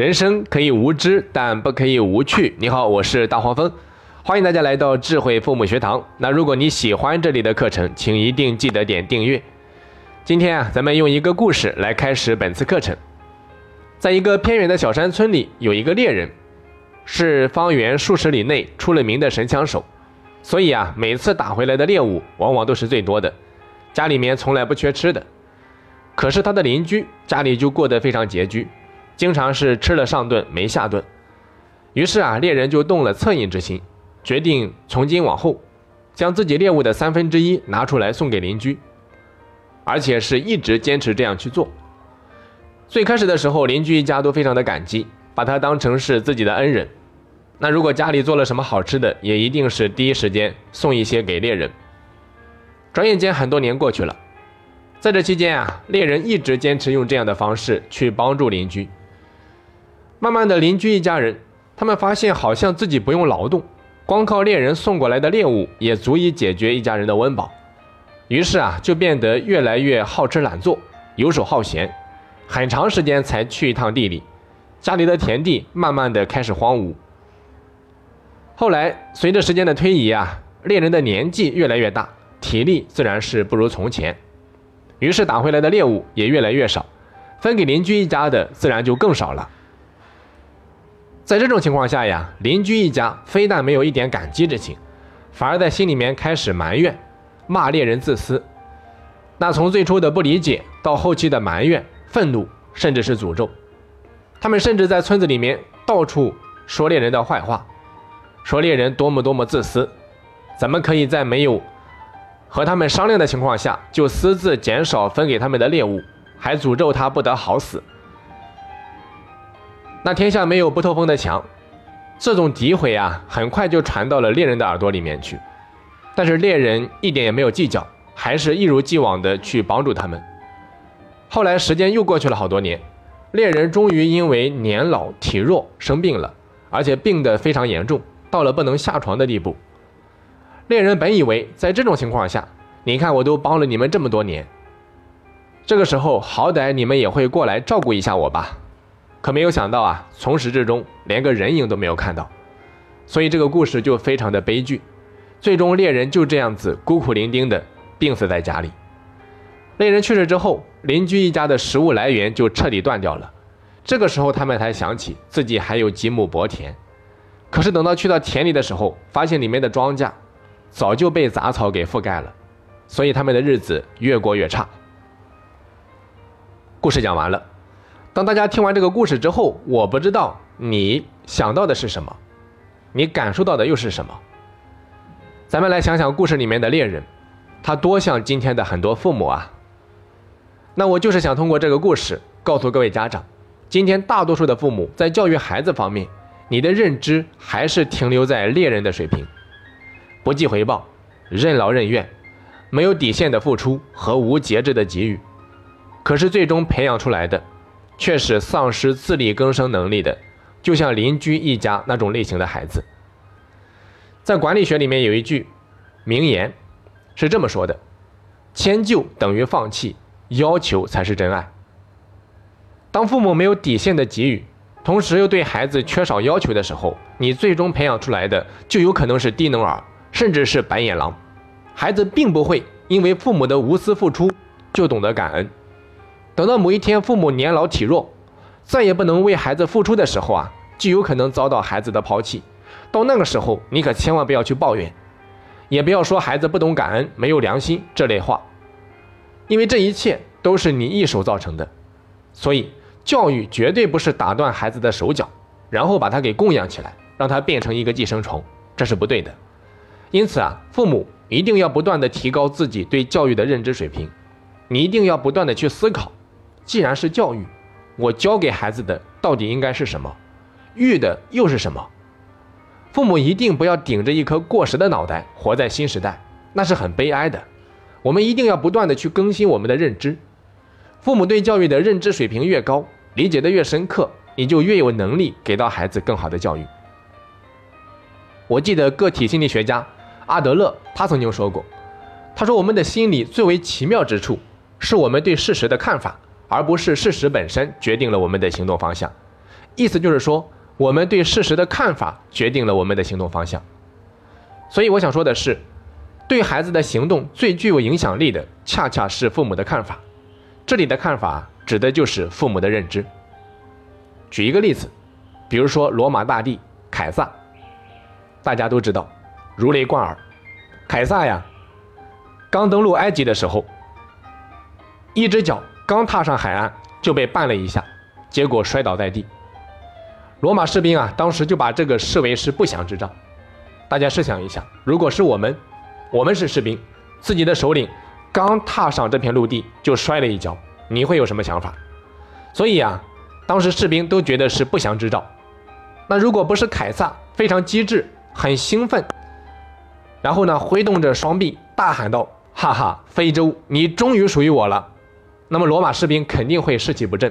人生可以无知，但不可以无趣。你好，我是大黄蜂，欢迎大家来到智慧父母学堂。那如果你喜欢这里的课程，请一定记得点订阅。今天啊，咱们用一个故事来开始本次课程。在一个偏远的小山村里，有一个猎人，是方圆数十里内出了名的神枪手，所以啊，每次打回来的猎物往往都是最多的，家里面从来不缺吃的。可是他的邻居家里就过得非常拮据。经常是吃了上顿没下顿，于是啊，猎人就动了恻隐之心，决定从今往后，将自己猎物的三分之一拿出来送给邻居，而且是一直坚持这样去做。最开始的时候，邻居一家都非常的感激，把他当成是自己的恩人。那如果家里做了什么好吃的，也一定是第一时间送一些给猎人。转眼间很多年过去了，在这期间啊，猎人一直坚持用这样的方式去帮助邻居。慢慢的，邻居一家人，他们发现好像自己不用劳动，光靠猎人送过来的猎物也足以解决一家人的温饱。于是啊，就变得越来越好吃懒做，游手好闲，很长时间才去一趟地里，家里的田地慢慢的开始荒芜。后来，随着时间的推移啊，猎人的年纪越来越大，体力自然是不如从前，于是打回来的猎物也越来越少，分给邻居一家的自然就更少了。在这种情况下呀，邻居一家非但没有一点感激之情，反而在心里面开始埋怨，骂猎人自私。那从最初的不理解，到后期的埋怨、愤怒，甚至是诅咒，他们甚至在村子里面到处说猎人的坏话，说猎人多么多么自私，怎么可以在没有和他们商量的情况下就私自减少分给他们的猎物，还诅咒他不得好死。那天下没有不透风的墙，这种诋毁啊，很快就传到了猎人的耳朵里面去。但是猎人一点也没有计较，还是一如既往的去帮助他们。后来时间又过去了好多年，猎人终于因为年老体弱生病了，而且病得非常严重，到了不能下床的地步。猎人本以为在这种情况下，你看我都帮了你们这么多年，这个时候好歹你们也会过来照顾一下我吧。可没有想到啊，从始至终连个人影都没有看到，所以这个故事就非常的悲剧。最终猎人就这样子孤苦伶仃的病死在家里。猎人去世之后，邻居一家的食物来源就彻底断掉了。这个时候他们才想起自己还有几亩薄田，可是等到去到田里的时候，发现里面的庄稼早就被杂草给覆盖了，所以他们的日子越过越差。故事讲完了。当大家听完这个故事之后，我不知道你想到的是什么，你感受到的又是什么？咱们来想想故事里面的猎人，他多像今天的很多父母啊。那我就是想通过这个故事告诉各位家长，今天大多数的父母在教育孩子方面，你的认知还是停留在猎人的水平，不计回报，任劳任怨，没有底线的付出和无节制的给予，可是最终培养出来的。却是丧失自力更生能力的，就像邻居一家那种类型的孩子。在管理学里面有一句名言，是这么说的：迁就等于放弃，要求才是真爱。当父母没有底线的给予，同时又对孩子缺少要求的时候，你最终培养出来的就有可能是低能儿，甚至是白眼狼。孩子并不会因为父母的无私付出就懂得感恩。等到某一天父母年老体弱，再也不能为孩子付出的时候啊，就有可能遭到孩子的抛弃。到那个时候，你可千万不要去抱怨，也不要说孩子不懂感恩、没有良心这类话，因为这一切都是你一手造成的。所以，教育绝对不是打断孩子的手脚，然后把他给供养起来，让他变成一个寄生虫，这是不对的。因此啊，父母一定要不断的提高自己对教育的认知水平，你一定要不断的去思考。既然是教育，我教给孩子的到底应该是什么？育的又是什么？父母一定不要顶着一颗过时的脑袋活在新时代，那是很悲哀的。我们一定要不断的去更新我们的认知。父母对教育的认知水平越高，理解的越深刻，你就越有能力给到孩子更好的教育。我记得个体心理学家阿德勒他曾经说过，他说我们的心理最为奇妙之处，是我们对事实的看法。而不是事实本身决定了我们的行动方向，意思就是说，我们对事实的看法决定了我们的行动方向。所以我想说的是，对孩子的行动最具有影响力的，恰恰是父母的看法。这里的看法指的就是父母的认知。举一个例子，比如说罗马大帝凯撒，大家都知道，如雷贯耳。凯撒呀，刚登陆埃及的时候，一只脚刚踏上海岸就被绊了一下，结果摔倒在地。罗马士兵啊，当时就把这个视为是不祥之兆。大家试想一下，如果是我们，我们是士兵，自己的首领刚踏上这片陆地就摔了一跤，你会有什么想法？所以啊，当时士兵都觉得是不祥之兆。那如果不是凯撒非常机智、很兴奋，然后呢，挥动着双臂大喊道：“哈哈，非洲，你终于属于我了！”那么罗马士兵肯定会士气不振，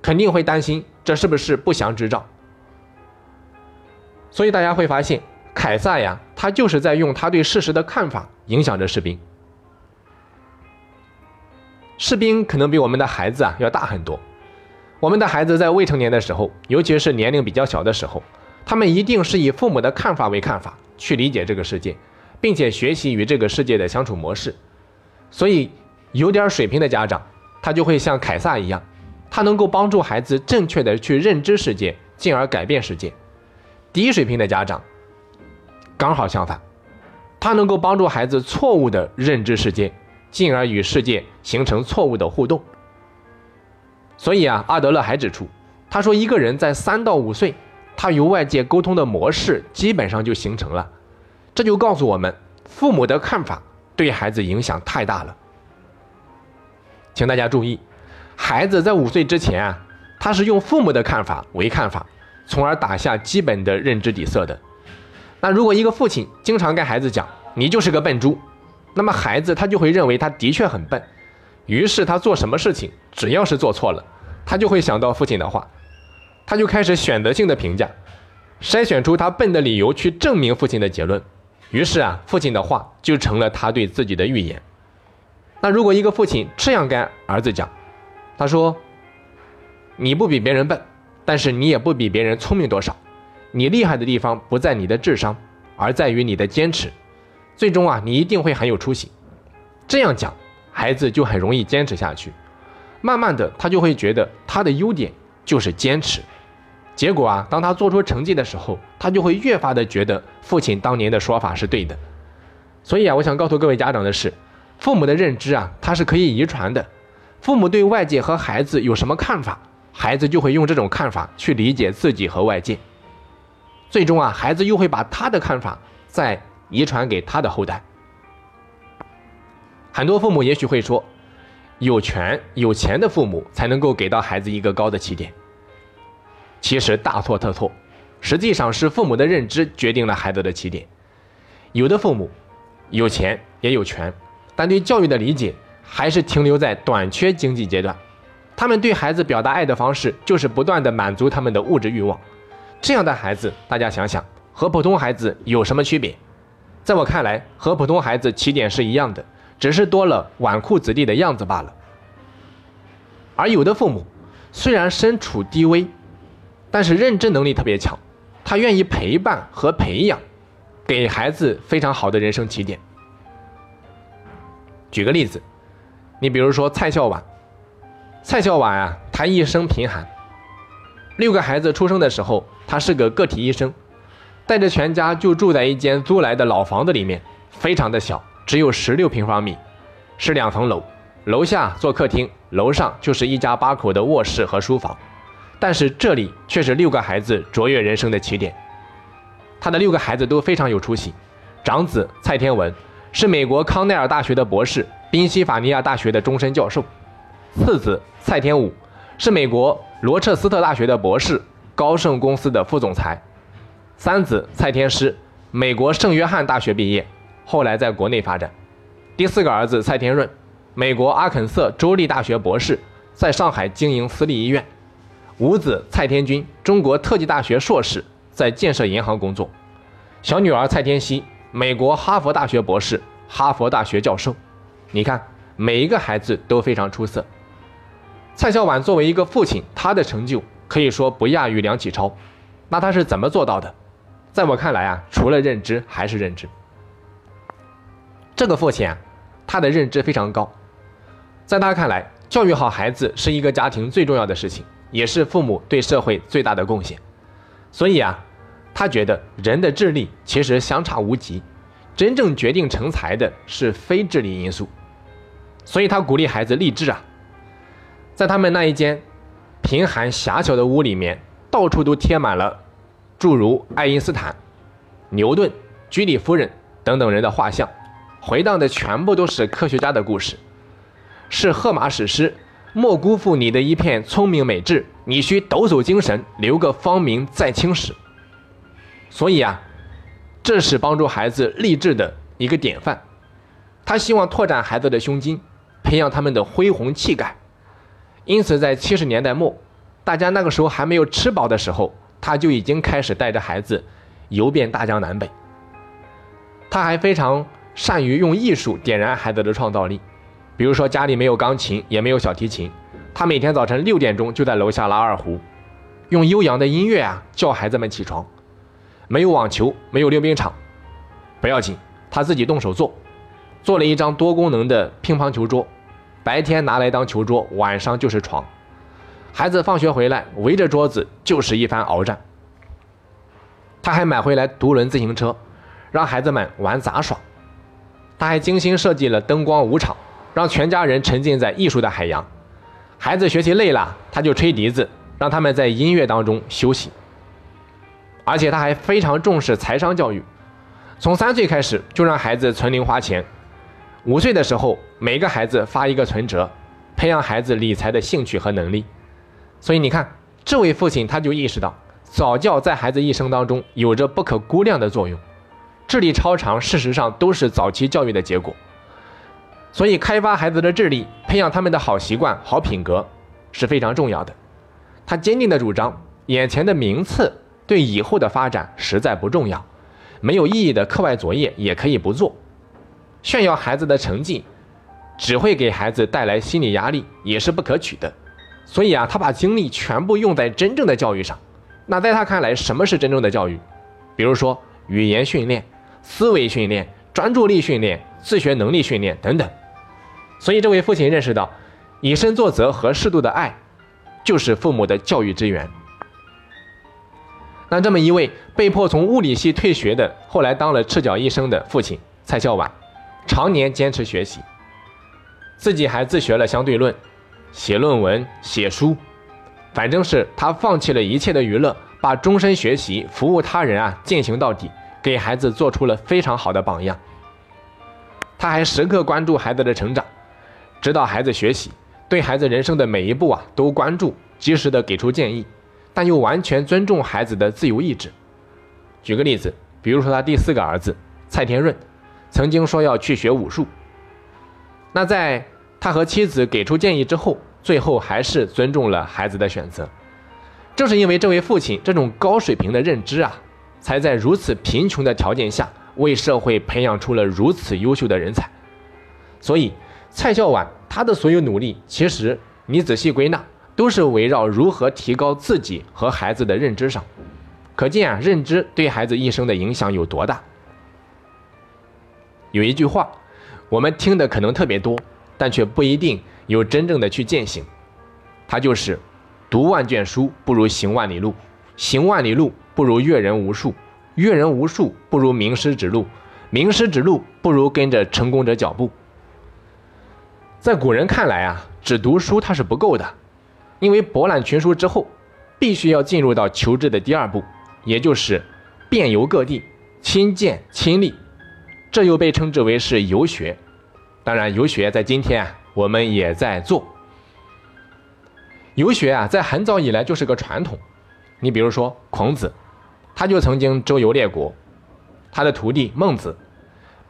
肯定会担心这是不是不祥之兆。所以大家会发现。凯撒呀，他就是在用他对事实的看法影响着士兵。士兵可能比我们的孩子啊要大很多。我们的孩子在未成年的时候，尤其是年龄比较小的时候，他们一定是以父母的看法为看法去理解这个世界，并且学习与这个世界的相处模式。所以，有点水平的家长，他就会像凯撒一样，他能够帮助孩子正确的去认知世界，进而改变世界。低水平的家长。刚好相反，他能够帮助孩子错误的认知世界，进而与世界形成错误的互动。所以啊，阿德勒还指出，他说一个人在三到五岁，他与外界沟通的模式基本上就形成了。这就告诉我们，父母的看法对孩子影响太大了。请大家注意，孩子在五岁之前啊，他是用父母的看法为看法，从而打下基本的认知底色的。那如果一个父亲经常跟孩子讲“你就是个笨猪”，那么孩子他就会认为他的确很笨，于是他做什么事情只要是做错了，他就会想到父亲的话，他就开始选择性的评价，筛选出他笨的理由去证明父亲的结论，于是啊，父亲的话就成了他对自己的预言。那如果一个父亲这样跟儿子讲，他说：“你不比别人笨，但是你也不比别人聪明多少。”你厉害的地方不在你的智商，而在于你的坚持。最终啊，你一定会很有出息。这样讲，孩子就很容易坚持下去。慢慢的，他就会觉得他的优点就是坚持。结果啊，当他做出成绩的时候，他就会越发的觉得父亲当年的说法是对的。所以啊，我想告诉各位家长的是，父母的认知啊，它是可以遗传的。父母对外界和孩子有什么看法，孩子就会用这种看法去理解自己和外界。最终啊，孩子又会把他的看法再遗传给他的后代。很多父母也许会说，有权有钱的父母才能够给到孩子一个高的起点。其实大错特错，实际上是父母的认知决定了孩子的起点。有的父母有钱也有权，但对教育的理解还是停留在短缺经济阶段。他们对孩子表达爱的方式就是不断的满足他们的物质欲望。这样的孩子，大家想想，和普通孩子有什么区别？在我看来，和普通孩子起点是一样的，只是多了纨绔子弟的样子罢了。而有的父母虽然身处低微，但是认知能力特别强，他愿意陪伴和培养，给孩子非常好的人生起点。举个例子，你比如说蔡孝婉，蔡孝婉啊，他一生贫寒。六个孩子出生的时候，他是个个体医生，带着全家就住在一间租来的老房子里面，非常的小，只有十六平方米，是两层楼，楼下做客厅，楼上就是一家八口的卧室和书房。但是这里却是六个孩子卓越人生的起点。他的六个孩子都非常有出息，长子蔡天文是美国康奈尔大学的博士，宾夕法尼亚大学的终身教授，次子蔡天武是美国。罗彻斯特大学的博士，高盛公司的副总裁，三子蔡天师，美国圣约翰大学毕业，后来在国内发展。第四个儿子蔡天润，美国阿肯色州立大学博士，在上海经营私立医院。五子蔡天军，中国特技大学硕士，在建设银行工作。小女儿蔡天熙，美国哈佛大学博士，哈佛大学教授。你看，每一个孩子都非常出色。蔡孝婉作为一个父亲，他的成就可以说不亚于梁启超。那他是怎么做到的？在我看来啊，除了认知还是认知。这个父亲啊，他的认知非常高，在他看来，教育好孩子是一个家庭最重要的事情，也是父母对社会最大的贡献。所以啊，他觉得人的智力其实相差无几，真正决定成才的是非智力因素。所以他鼓励孩子立志啊，在他们那一间贫寒狭小的屋里面，到处都贴满了诸如爱因斯坦、牛顿、居里夫人等等人的画像，回荡的全部都是科学家的故事，是荷马史诗。莫辜负你的一片聪明美智，你需抖擞精神，留个芳名在青史。所以啊，这是帮助孩子励志的一个典范。他希望拓展孩子的胸襟，培养他们的恢宏气概。因此，在七十年代末，大家那个时候还没有吃饱的时候，他就已经开始带着孩子游遍大江南北。他还非常善于用艺术点燃孩子的创造力。比如说家里没有钢琴，也没有小提琴，他每天早晨六点钟就在楼下拉二胡，用悠扬的音乐啊叫孩子们起床。没有网球，没有溜冰场，不要紧，他自己动手做，做了一张多功能的乒乓球桌，白天拿来当球桌，晚上就是床。孩子放学回来围着桌子就是一番鏖战。他还买回来独轮自行车，让孩子们玩杂耍。他还精心设计了灯光舞场。让全家人沉浸在艺术的海洋，孩子学习累了，他就吹笛子，让他们在音乐当中休息。而且他还非常重视财商教育，从三岁开始就让孩子存零花钱，五岁的时候每个孩子发一个存折，培养孩子理财的兴趣和能力。所以你看，这位父亲他就意识到，早教在孩子一生当中有着不可估量的作用，智力超常，事实上都是早期教育的结果。所以，开发孩子的智力，培养他们的好习惯、好品格是非常重要的。他坚定地主张，眼前的名次对以后的发展实在不重要，没有意义的课外作业也可以不做。炫耀孩子的成绩，只会给孩子带来心理压力，也是不可取的。所以啊，他把精力全部用在真正的教育上。那在他看来，什么是真正的教育？比如说语言训练、思维训练、专注力训练、自学能力训练等等。所以，这位父亲认识到，以身作则和适度的爱，就是父母的教育之源。那这么一位被迫从物理系退学的，后来当了赤脚医生的父亲蔡孝婉，常年坚持学习，自己还自学了相对论，写论文、写书，反正是他放弃了一切的娱乐，把终身学习、服务他人啊进行到底，给孩子做出了非常好的榜样。他还时刻关注孩子的成长。指导孩子学习，对孩子人生的每一步啊都关注，及时的给出建议，但又完全尊重孩子的自由意志。举个例子，比如说他第四个儿子蔡天润，曾经说要去学武术。那在他和妻子给出建议之后，最后还是尊重了孩子的选择。正是因为这位父亲这种高水平的认知啊，才在如此贫穷的条件下，为社会培养出了如此优秀的人才。所以。蔡孝婉，他的所有努力，其实你仔细归纳，都是围绕如何提高自己和孩子的认知上。可见啊，认知对孩子一生的影响有多大。有一句话，我们听的可能特别多，但却不一定有真正的去践行。它就是“读万卷书不如行万里路，行万里路不如阅人无数，阅人无数不如名师指路，名师指路不如跟着成功者脚步。”在古人看来啊，只读书它是不够的，因为博览群书之后，必须要进入到求知的第二步，也就是遍游各地，亲见亲历，这又被称之为是游学。当然，游学在今天啊，我们也在做。游学啊，在很早以来就是个传统。你比如说孔子，他就曾经周游列国，他的徒弟孟子，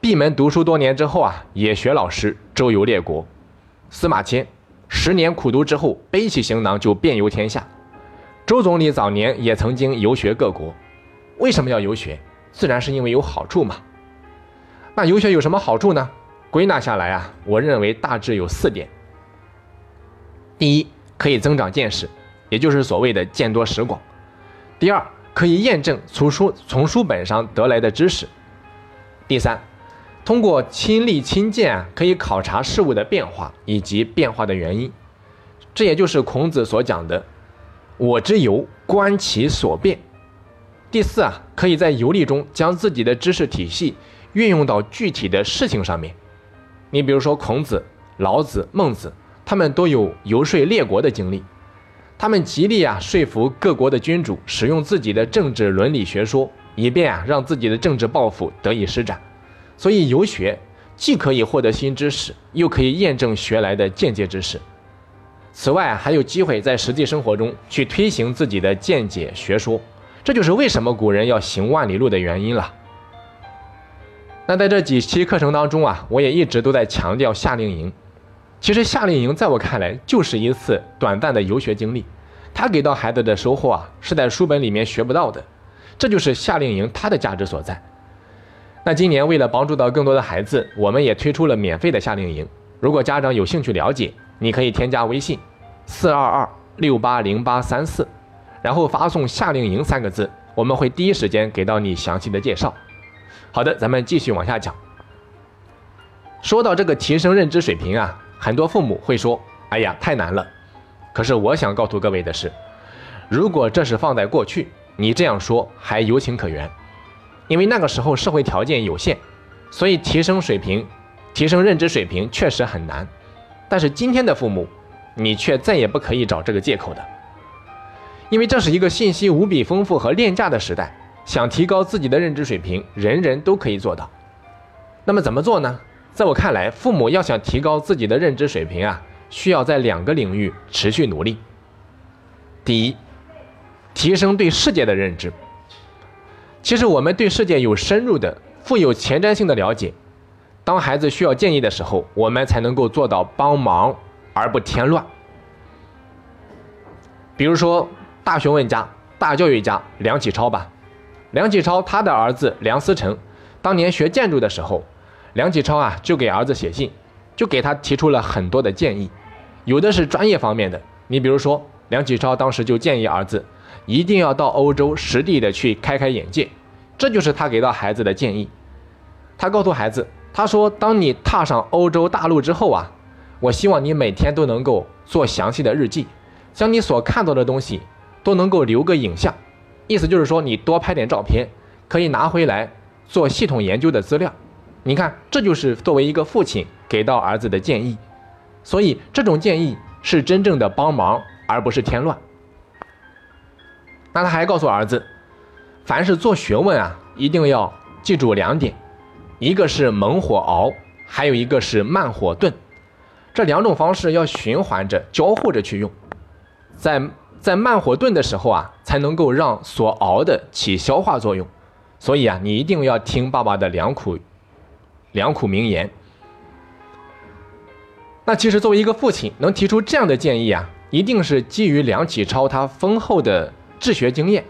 闭门读书多年之后啊，也学老师周游列国。司马迁十年苦读之后，背起行囊就遍游天下。周总理早年也曾经游学各国。为什么要游学？自然是因为有好处嘛。那游学有什么好处呢？归纳下来啊，我认为大致有四点。第一，可以增长见识，也就是所谓的见多识广。第二，可以验证从书从书本上得来的知识。第三，通过亲历亲见，可以考察事物的变化以及变化的原因。这也就是孔子所讲的“我之游，观其所变”。第四啊，可以在游历中将自己的知识体系运用到具体的事情上面。你比如说孔子、老子、孟子，他们都有游说列国的经历，他们极力啊说服各国的君主使用自己的政治伦理学说，以便啊让自己的政治抱负得以施展。所以游学既可以获得新知识，又可以验证学来的间接知识。此外，还有机会在实际生活中去推行自己的见解学说。这就是为什么古人要行万里路的原因了。那在这几期课程当中啊，我也一直都在强调夏令营。其实夏令营在我看来就是一次短暂的游学经历，它给到孩子的收获啊，是在书本里面学不到的。这就是夏令营它的价值所在。那今年为了帮助到更多的孩子，我们也推出了免费的夏令营。如果家长有兴趣了解，你可以添加微信：四二二六八零八三四。然后发送“夏令营”三个字，我们会第一时间给到你详细的介绍。好的，咱们继续往下讲。说到这个提升认知水平啊，很多父母会说：“哎呀，太难了。”可是我想告诉各位的是，如果这是放在过去，你这样说还有情可原，因为那个时候社会条件有限，所以提升水平、提升认知水平确实很难。但是今天的父母，你却再也不可以找这个借口的。因为这是一个信息无比丰富和廉价的时代，想提高自己的认知水平，人人都可以做到。那么怎么做呢？在我看来，父母要想提高自己的认知水平啊，需要在两个领域持续努力。第一，提升对世界的认知。其实我们对世界有深入的、富有前瞻性的了解，当孩子需要建议的时候，我们才能够做到帮忙而不添乱。比如说。大学问家、大教育家梁启超吧，梁启超他的儿子梁思成，当年学建筑的时候，梁启超啊就给儿子写信，就给他提出了很多的建议，有的是专业方面的，你比如说梁启超当时就建议儿子一定要到欧洲实地的去开开眼界，这就是他给到孩子的建议。他告诉孩子，他说当你踏上欧洲大陆之后啊，我希望你每天都能够做详细的日记，将你所看到的东西。都能够留个影像，意思就是说你多拍点照片，可以拿回来做系统研究的资料。你看，这就是作为一个父亲给到儿子的建议，所以这种建议是真正的帮忙，而不是添乱。那他还告诉儿子，凡是做学问啊，一定要记住两点，一个是猛火熬，还有一个是慢火炖，这两种方式要循环着交互着去用，在。在慢火炖的时候啊，才能够让所熬的起消化作用。所以啊，你一定要听爸爸的良苦良苦名言。那其实作为一个父亲，能提出这样的建议啊，一定是基于梁启超他丰厚的治学经验。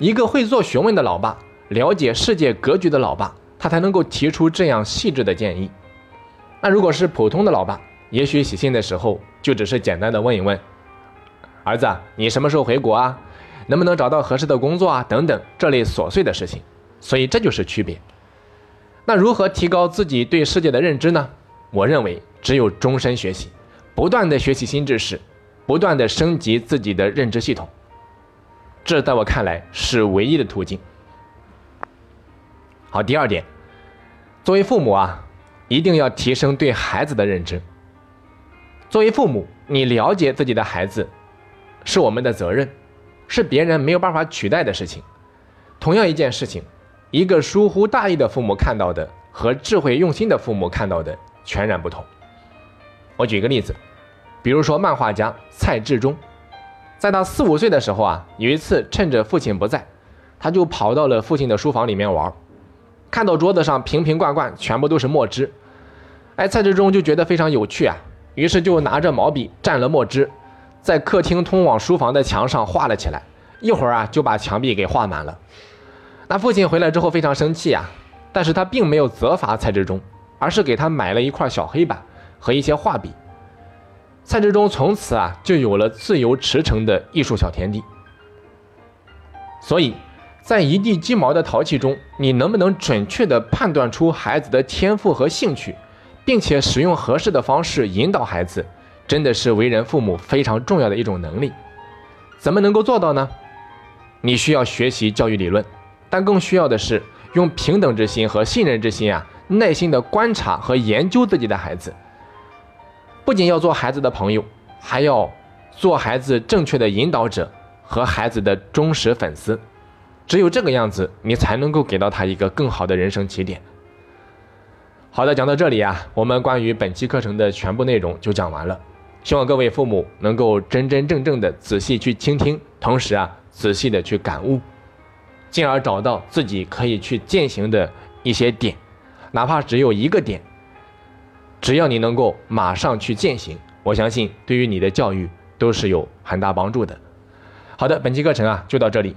一个会做学问的老爸，了解世界格局的老爸，他才能够提出这样细致的建议。那如果是普通的老爸，也许写信的时候就只是简单的问一问。儿子，你什么时候回国啊？能不能找到合适的工作啊？等等这类琐碎的事情，所以这就是区别。那如何提高自己对世界的认知呢？我认为只有终身学习，不断的学习新知识，不断的升级自己的认知系统，这在我看来是唯一的途径。好，第二点，作为父母啊，一定要提升对孩子的认知。作为父母，你了解自己的孩子。是我们的责任，是别人没有办法取代的事情。同样一件事情，一个疏忽大意的父母看到的和智慧用心的父母看到的全然不同。我举个例子，比如说漫画家蔡志忠，在他四五岁的时候啊，有一次趁着父亲不在，他就跑到了父亲的书房里面玩，看到桌子上瓶瓶罐罐全部都是墨汁，哎，蔡志忠就觉得非常有趣啊，于是就拿着毛笔蘸了墨汁。在客厅通往书房的墙上画了起来，一会儿啊就把墙壁给画满了。那父亲回来之后非常生气啊，但是他并没有责罚蔡志忠，而是给他买了一块小黑板和一些画笔。蔡志忠从此啊就有了自由驰骋的艺术小天地。所以，在一地鸡毛的淘气中，你能不能准确地判断出孩子的天赋和兴趣，并且使用合适的方式引导孩子，真的是为人父母非常重要的一种能力。怎么能够做到呢？你需要学习教育理论，但更需要的是用平等之心和信任之心啊，耐心的观察和研究自己的孩子。不仅要做孩子的朋友，还要做孩子正确的引导者。和孩子的忠实粉丝，只有这个样子，你才能够给到他一个更好的人生起点。好的，讲到这里啊，我们关于本期课程的全部内容就讲完了。希望各位父母能够真真正正的仔细去倾听，同时啊，仔细的去感悟，进而找到自己可以去践行的一些点，哪怕只有一个点，只要你能够马上去践行，我相信对于你的教育都是有很大帮助的。好的，本期课程啊就到这里。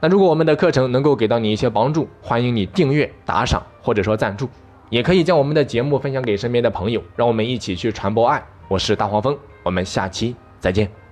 那如果我们的课程能够给到你一些帮助，欢迎你订阅、打赏或者说赞助，也可以将我们的节目分享给身边的朋友，让我们一起去传播爱。我是大黄蜂，我们下期再见。